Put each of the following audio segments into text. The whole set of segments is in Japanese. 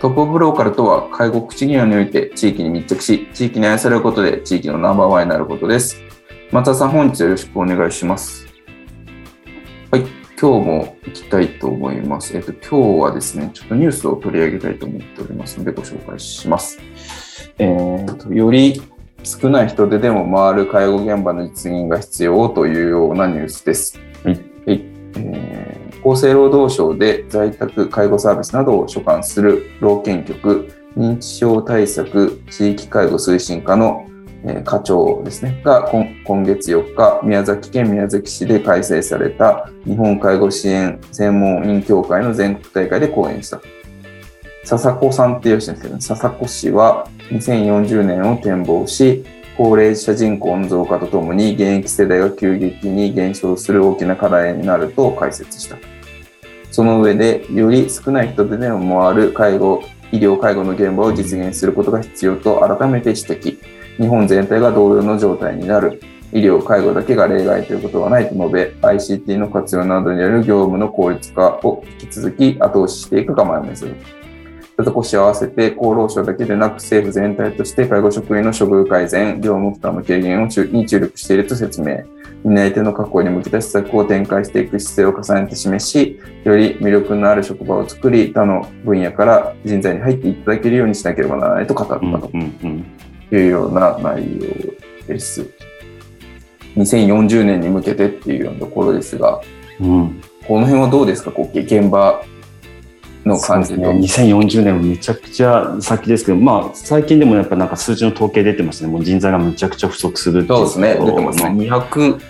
トップブローカルとは介護福祉業において地域に密着し地域に愛されることで地域のナンバーワンになることです松田さん、本日よろしくお願いします。はい、今日も行きたいと思います。えっと、今日はですね、ちょっとニュースを取り上げたいと思っておりますので、ご紹介します。えー、と、より少ない人手でも回る介護現場の実現が必要というようなニュースです。はい。はいえー、厚生労働省で在宅介護サービスなどを所管する老健局認知症対策地域介護推進課の課長ですね、が今月4日、宮崎県宮崎市で開催された日本介護支援専門員協会の全国大会で講演した。笹子さんっていう人ですけど、ね、笹子氏は2040年を展望し、高齢者人口の増加とともに現役世代が急激に減少する大きな課題になると解説した。その上で、より少ない人手でも回る介護、医療介護の現場を実現することが必要と改めて指摘。日本全体が同様の状態になる。医療、介護だけが例外ということはないと述べ、ICT の活用などによる業務の効率化を引き続き後押ししていく構えを目する。少し合わせて厚労省だけでなく政府全体として介護職員の処遇改善、業務負担の軽減をに注力していると説明。担い手の確保に向けた施策を展開していく姿勢を重ねて示し、より魅力のある職場を作り、他の分野から人材に入っていただけるようにしなければならないと語ったと。いうような内容です。2040年に向けてっていうようなところですが、うん、この辺はどうですか、こう現場の感じで、ね、2040年はめちゃくちゃ先ですけど、まあ、最近でもやっぱなんか数字の統計出てますね、もう人材がめちゃくちゃ不足するそうですね、出てますね。200ん？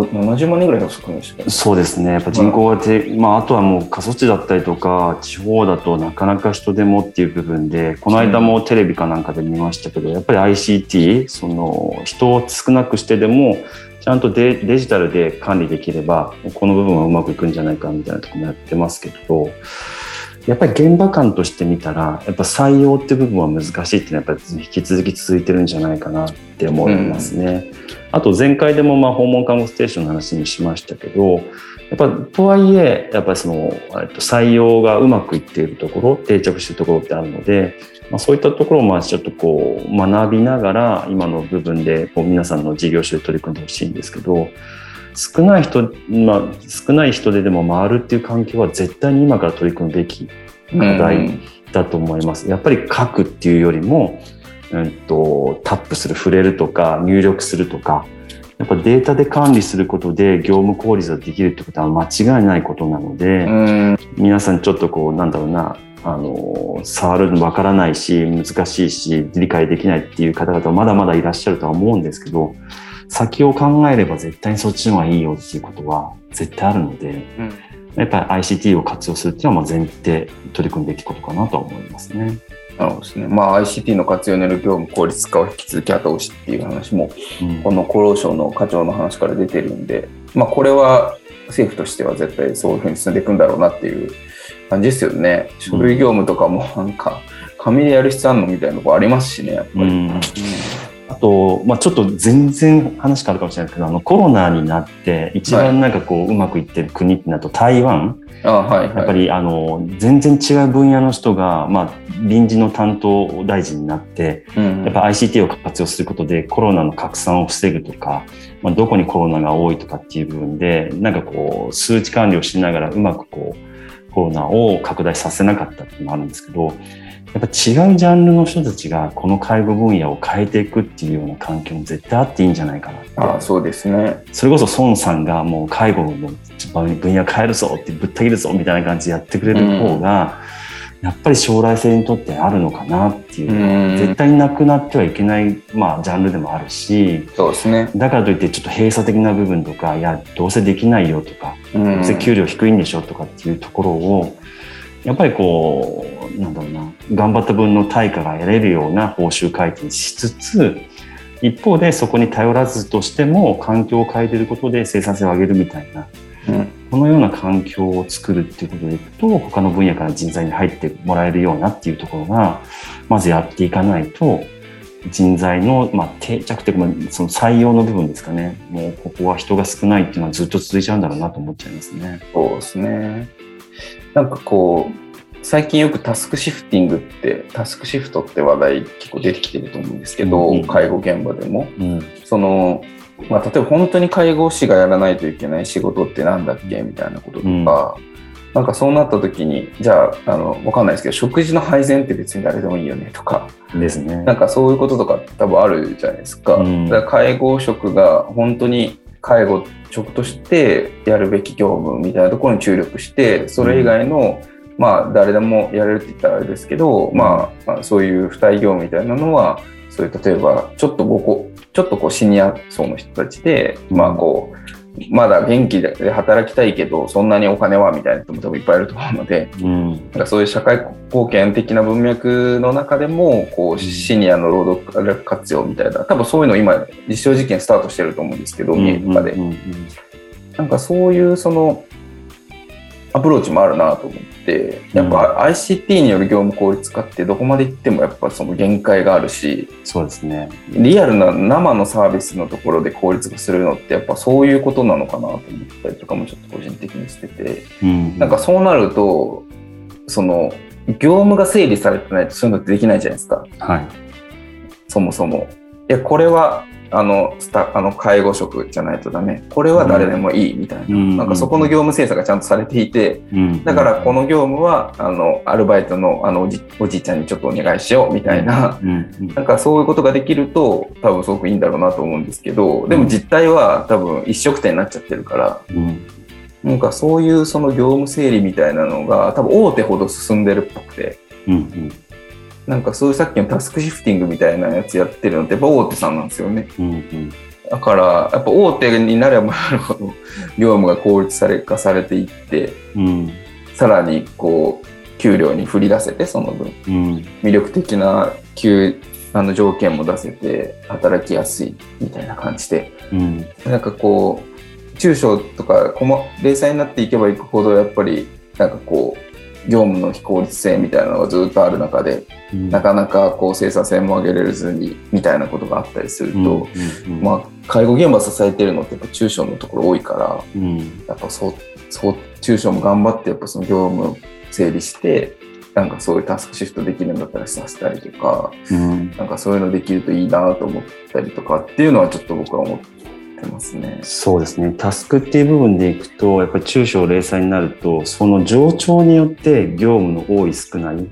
70万人ぐらいの少ないですそうですね。やっぱ人口がて、まあ、あとはもう過疎地だったりとか、地方だとなかなか人手もっていう部分で、この間もテレビかなんかで見ましたけど、やっぱり ICT、その人を少なくしてでも、ちゃんとデデジタルで管理できれば、この部分はうまくいくんじゃないかみたいなとこもやってますけど、やっぱり現場感として見たら、やっぱ採用って部分は難しいっていうのはやっぱり引き続き続いてるんじゃないかなって思いますね。うんあと前回でもまあ訪問看護ステーションの話にしましたけど、やっぱとはいえ、やっぱりその、採用がうまくいっているところ、定着しているところってあるので、まあ、そういったところをまあちょっとこう学びながら、今の部分でこう皆さんの事業所で取り組んでほしいんですけど、少ない人、まあ、少ない人ででも回るっていう環境は絶対に今から取り組むべき課題だと思います。やっぱり書くっていうよりも、うんと、タップする、触れるとか、入力するとか、やっぱデータで管理することで業務効率ができるってことは間違いないことなので、皆さんちょっとこう、なんだろうな、あの、触るのわからないし、難しいし、理解できないっていう方々はまだまだいらっしゃるとは思うんですけど、先を考えれば絶対にそっちの方がいいよっていうことは絶対あるので、うん、やっぱり ICT を活用するっていうのは前提取り組むべきことかなとは思いますね。なるほどですね。まあ ICT の活用による業務効率化を引き続き後押しっていう話も、うん、この厚労省の課長の話から出てるんで、まあこれは政府としては絶対そういうふうに進んでいくんだろうなっていう感じですよね。書類業務とかもなんか紙でやる必要あるのみたいなとこありますしね、やっぱり。うんあと、まあ、ちょっと全然話変わるかもしれないですけど、あのコロナになって一番なんかこう、はい、うまくいってる国ってなると台湾？あはい、はい、やっぱりあの全然違う分野の人が、まあ、臨時の担当大臣になって、うん、やっぱ ICT を活用することでコロナの拡散を防ぐとか、まあ、どこにコロナが多いとかっていう部分で、なんかこう数値管理をしながらうまくこうコロナを拡大させなかったっていうのもあるんですけど、やっぱ違うジャンルの人たちがこの介護分野を変えていくっていうような環境も絶対あっていいんじゃないかなって。ああそうですね。それこそ孫さんがもう介護の分野変えるぞってぶった切るぞみたいな感じでやってくれる方が、やっぱり将来性にとってあるのかなっていうのは、絶対になくなってはいけない、まあ、ジャンルでもあるしそうですね。だからといってちょっと閉鎖的な部分とかいやどうせできないよとかうん。どうせ給料低いんでしょとかっていうところをやっぱりこうなんだろうな頑張った分の対価が得れるような報酬改定にしつつ一方でそこに頼らずとしても環境を変えていることで生産性を上げるみたいなうんこのような環境を作るっていうことでいくと他の分野から人材に入ってもらえるようなっていうところがまずやっていかないと人材の、まあ、定着というか、まあその採用の部分ですかねもうここは人が少ないっていうのはずっと続いちゃうんだろうなと思っちゃいますね。そうですね。なんかこう、最近よくタスクシフティングって、タスクシフトって話題結構出てきてると思うんですけど、うんうん介護現場でも。うんその、まあ、例えば本当に介護士がやらないといけない仕事ってなんだっけみたいなこととか、なんかそうなった時に、じゃあ、あの、わかんないですけど、食事の配膳って別に誰でもいいよねとか、ですね。なんかそういうこととか多分あるじゃないですか。うんだから介護職が本当に介護職としてやるべき業務みたいなところに注力して、それ以外の、まあ誰でもやれるって言ったらあれですけど、まあまあそういう付帯業務みたいなのは、そういう例えばちょっとごこちょっとこうシニア層の人たちで、まあこう、まだ元気で働きたいけど、そんなにお金はみたいな人も多分いっぱいいると思うので、うん。なんかそういう社会貢献的な文脈の中でも、こう、シニアの労働力活用みたいな、多分そういうの今、実証実験スタートしてると思うんですけど、三重とかで。うんうん。なんかそういうその、アプローチもあるなと思って、やっぱ ICT による業務効率化ってどこまで行ってもやっぱその限界があるし、そうですね。リアルな生のサービスのところで効率化するのってやっぱそういうことなのかなと思ったりとかもちょっと個人的にしてて、うんなんかそうなると、その、業務が整理されてないとそういうのってできないじゃないですか、はい。そもそも。いや、これは、あの、スタあの介護職じゃないとダメ。これは誰でもいいみたいな。うん。なんかそこの業務精査がちゃんとされていて、うん。だからこの業務は、あの、アルバイトのあのおじおじいちゃんにちょっとお願いしようみたいな、なんかそういうことができると、多分すごくいいんだろうなと思うんですけど、でも実態は多分一色点になっちゃってるから、うん。なんかそういうその業務整理みたいなのが多分大手ほど進んでるっぽくて、うんうんなんかそういうさっきのタスクシフティングみたいなやつやってるのってやっぱ大手さんなんですよね。うんうん。だからやっぱ大手になればなるほど業務が効率され化されていって、うん。さらにこう給料に振り出せてその分。うん。魅力的な給あの条件も出せて働きやすいみたいな感じで。うん。なんかこう中小とか細零細になっていけばいくほどやっぱりなんかこう業務の非効率性みたいなのがずっとある中でうん。なかなかこう生産性も上げれずにみたいなことがあったりすると、うんうんまあ介護現場支えてるのってやっぱ中小のところ多いからうん。やっぱそうそう中小も頑張ってやっぱその業務を整理してなんかそういうタスクシフトできるんだったらさせたりとかうん。なんかそういうのできるといいなと思ったりとかっていうのはちょっと僕は思ってますね。そうですね。タスクっていう部分でいくと、やっぱり中小零細になると、その上長によって業務の多い少ない、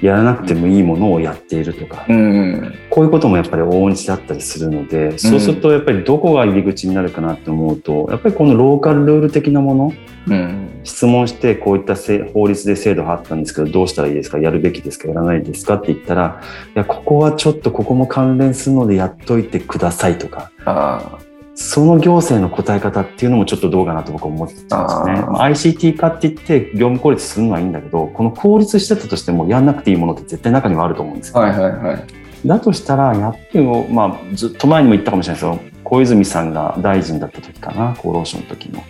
やらなくてもいいものをやっているとか、うんこういうこともやっぱり往々にしてあったりするので、そうするとやっぱりどこが入り口になるかなって思うと、やっぱりこのローカルルール的なもの、うん質問してこういったせ法律で制度があったんですけどどうしたらいいですかやるべきですかやらないですかって言ったらいやここはちょっとここも関連するのでやっといてくださいとかあその行政の答え方っていうのもちょっとどうかなと僕は思ってますね。あーまあ ICT 化って言って業務効率するのはいいんだけどこの効率してたとしてもやんなくていいものって絶対中にはあると思うんですよ、あはいはいはい。だとしたらやっぱりもう、まあ、ずっと前にも言ったかもしれないですけど小泉さんが大臣だった時かな厚労省の時の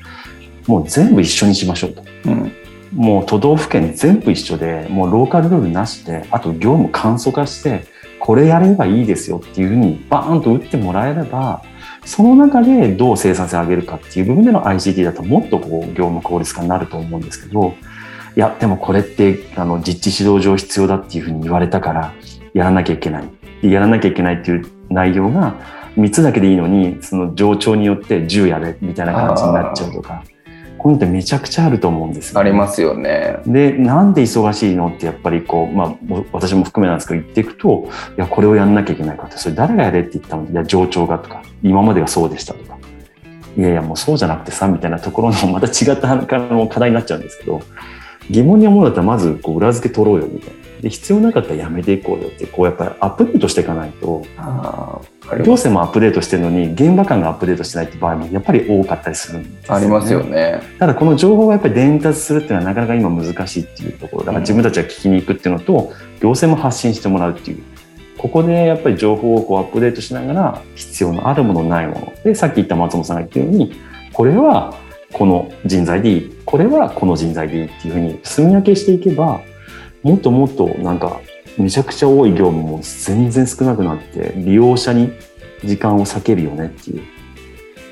もう全部一緒にしましょうと。うんもう都道府県全部一緒で、もうローカルルールなしで、あと業務簡素化して、これやればいいですよっていうふうにバーンと打ってもらえれば、その中でどう生産性を上げるかっていう部分での ICT だともっとこう業務効率化になると思うんですけど、いや、でもこれってあの実地指導上必要だっていうふうに言われたから、やらなきゃいけない。やらなきゃいけないっていう内容が3つだけでいいのに、その上長によって10やれみたいな感じになっちゃうとか、こういうのってめちゃくちゃあると思うんですよ、ありますよね。で、なんで忙しいのってやっぱりこう、まあ、私も含めなんですけど言っていくと、いや、これをやんなきゃいけないかって、それ誰がやれって言ったの？いや、上長がとか、今までがそうでしたとか、いやいや、もうそうじゃなくてさ、みたいなところのまた違った課題になっちゃうんですけど、疑問に思うんだったらまずこう裏付け取ろうよみたいな。で必要なかったらやめていこうよってこうやっぱりアップデートしていかないと行政もアップデートしてるのに現場間がアップデートしてないって場合もやっぱり多かったりするんですよ、ね、ありますよね。ただこの情報がやっぱり伝達するっていうのはなかなか今難しいっていうところ。だから自分たちが聞きに行くっていうのと、行政も発信してもらうっていう。ここでやっぱり情報をこうアップデートしながら必要のあるものないもの。でさっき言った松本さんが言ったようにこれはこの人材でいい。これはこの人材でいいっていうふうに住み分けしていけばもっともっとなんかめちゃくちゃ多い業務も全然少なくなって利用者に時間を避けるよねっていう。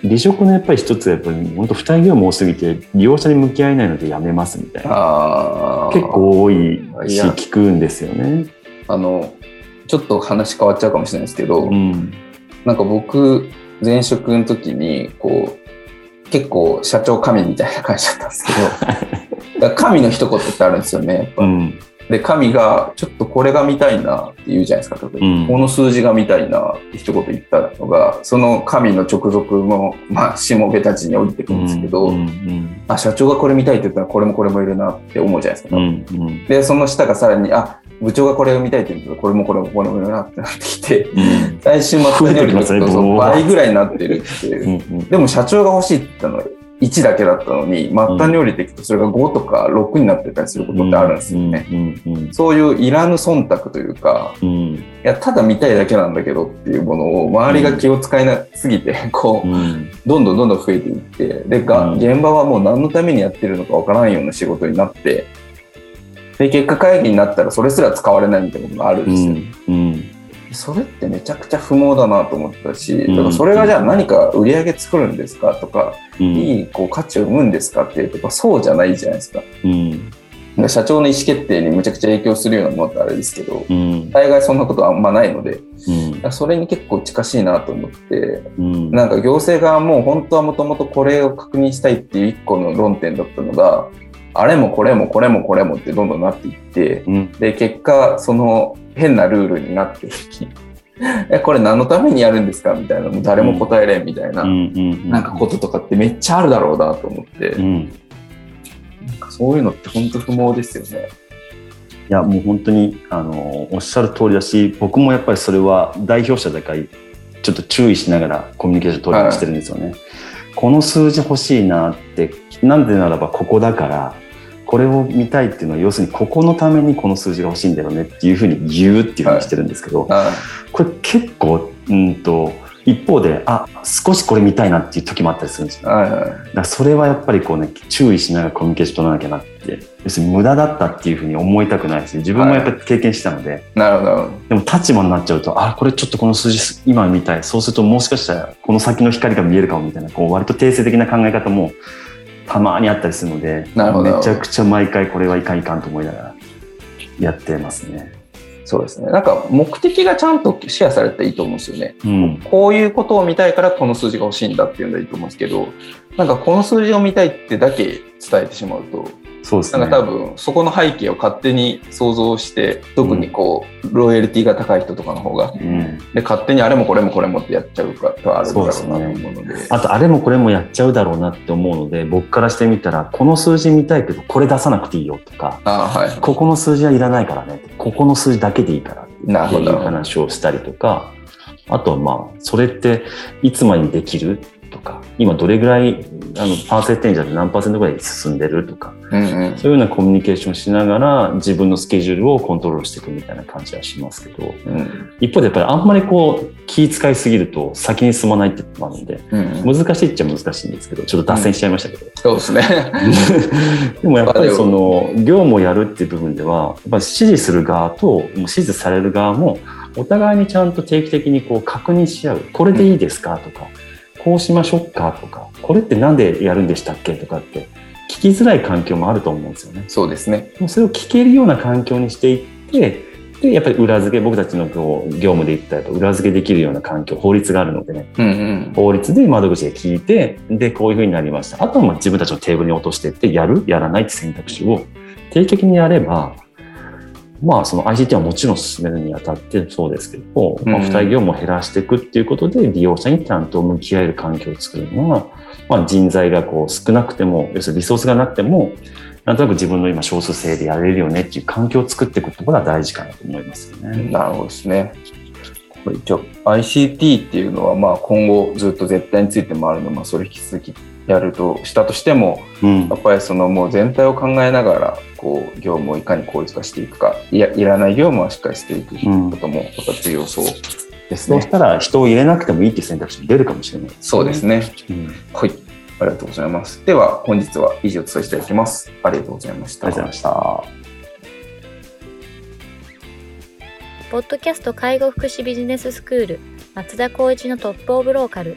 離職のやっぱり一つはやっぱり本当負担業務多すぎて利用者に向き合えないのでやめますみたいな。結構多いし聞くんですよね。あのちょっと話変わっちゃうかもしれないですけど、うん、なんか僕前職の時にこう結構社長神みたいな感じだったんですけど 神の一言ってあるんですよねやっぱ、うん、で、神が、ちょっとこれが見たいなって言うじゃないですか。うん、この数字が見たいなって一言言ったのが、その神の直属の、まあ、しもべたちに降りてくるんですけど、あ、社長がこれ見たいって言ったら、これもこれもいるなって思うじゃないですか。うんうん、で、その下がさらに、あ、部長がこれを見たいって言ったら、これもこれもこれもいるなってなってきて、うん、最終まとめよりと倍ぐらいになってるっていう。でも社長が欲しいって言ったのは、1だけだったのに、末端に降りていくとそれが5とか6になってたりすることってあるんですよね。そういういらぬ忖度というか、うん、いや、ただ見たいだけなんだけどっていうものを周りが気を使いなすぎて、こう、うん、どんどんどんどん増えていって、で、が現場はもう何のためにやってるのかわからんような仕事になって、で、結果会議になったらそれすら使われないみたいなことがあるんですよ。うんそれってめちゃくちゃ不毛だなと思ったし、だからそれがじゃあ何か売り上げ作るんですかとか、うん、いいこう価値を生むんですかっていうとそうじゃないじゃないですか。うん。社長の意思決定にむちゃくちゃ影響するようなものってあれですけど、うん、大概そんなことはあんまないので、うん、それに結構近しいなと思って、うん、なんか行政側も本当はもともとこれを確認したいっていう一個の論点だったのがあれもこれもこれもこれもってどんどんなっていって、で結果その変なルールになっていき えこれ何のためにやるんですか？みたいな。もう誰も答えれんみたいな、なんかこととかってめっちゃあるだろうなと思って、うん、なんかそういうのって本当不毛ですよね。いやもう本当にあのおっしゃる通りだし僕もやっぱりそれは代表者だからちょっと注意しながらコミュニケーション取りしてるんですよね。はい、この数字欲しいなってなんでならばここだからこれを見たいっていうのは要するにここのためにこの数字が欲しいんだよねっていうふうに言うっていうふうにしてるんですけど、はいはい、これ結構うんと一方であ少しこれ見たいなっていう時もあったりするんですよ、はいはい、だからそれはやっぱりこうね注意しながらコミュニケーション取らなきゃなって要するに無駄だったっていうふうに思いたくないし自分もやっぱり経験したので、はい、なるほど。でも立場になっちゃうとあこれちょっとこの数字今見たい。そうするともしかしたらこの先の光が見えるかもみたいなこう割と定性的な考え方もたまにあったりするのでめちゃくちゃ毎回これはいかんいかんと思いながらやってますね。そうですね。なんか目的がちゃんとシェアされていいと思うんですよね。うん、こういうことを見たいからこの数字が欲しいんだっていうのがいいと思うんですけど、なんかこの数字を見たいってだけ伝えてしまうと、そうですね。なんか多分、そこの背景を勝手に想像して、特にこう、うん、ロイヤリティが高い人とかの方が、うん、で、勝手にあれもこれもこれもってやっちゃうかとあるだろうなと思うので。でね、あと、あれもこれもやっちゃうだろうなって思うので、僕からしてみたら、この数字見たいけど、これ出さなくていいよとか、あはい、ここの数字はいらないからね、ここの数字だけでいいからっていう話をしたりとか、あとはまあ、それっていつまでにできるとか、今どれぐらいあのパーセンテージで何パーセントぐらい進んでるとか、うんうん、そういうようなコミュニケーションしながら自分のスケジュールをコントロールしていくみたいな感じはしますけど、うん、一方でやっぱりあんまりこう気遣いすぎると先に進まないってこともあるので、うんうん、難しいっちゃ難しいんですけどちょっと脱線しちゃいましたけど、うん、そうですね。でもやっぱりその業務をやるっていう部分ではやっぱ指示する側と指示される側もお互いにちゃんと定期的にこう確認し合う。これでいいですかとか、こうしましょうかとか、これって何でやるんでしたっけとかって聞きづらい環境もあると思うんですよね。そうですね。それを聞けるような環境にしていって、で、やっぱり裏付け、僕たちの業務で言ったら裏付けできるような環境、法律があるのでね、うんうん。法律で窓口で聞いて、で、こういうふうになりました。あとはもう自分たちのテーブルに落としていって、やる？やらないって選択肢を定期的にやれば、まあ、その ICT はもちろん進めるにあたってそうですけど、まあ、うん付帯業務を減らしていくっていうことで、利用者にちゃんと向き合える環境を作るのは、まあ、人材がこう少なくても、要するにリソースがなくても、なんとなく自分の今少数制でやれるよねっていう環境を作っていくことが大事かなと思いますよね。なるほどですね。これ一応 ICT っていうのはまあ今後ずっと絶対についてもあるので、まあ、それ引き続きやるとしたとしてもうんやっぱりそのもう全体を考えながらこう業務をいかに効率化していくかいやいらない業務はしっかりしていくこともやっぱ重要そうですね。そうしたら人を入れなくてもいいっていう選択肢も出るかもしれないですね。そうですね。うんはい。ありがとうございます。では本日は以上お伝えしていきます。ありがとうございました。ありがとうございました。ポッドキャスト介護福祉ビジネススクール松田光一のトップオブローカル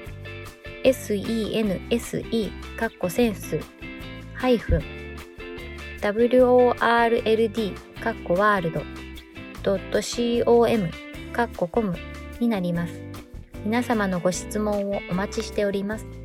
sense かっこセンスハイフン world かっこワールド .com かっこコムになります。皆様のご質問をお待ちしております。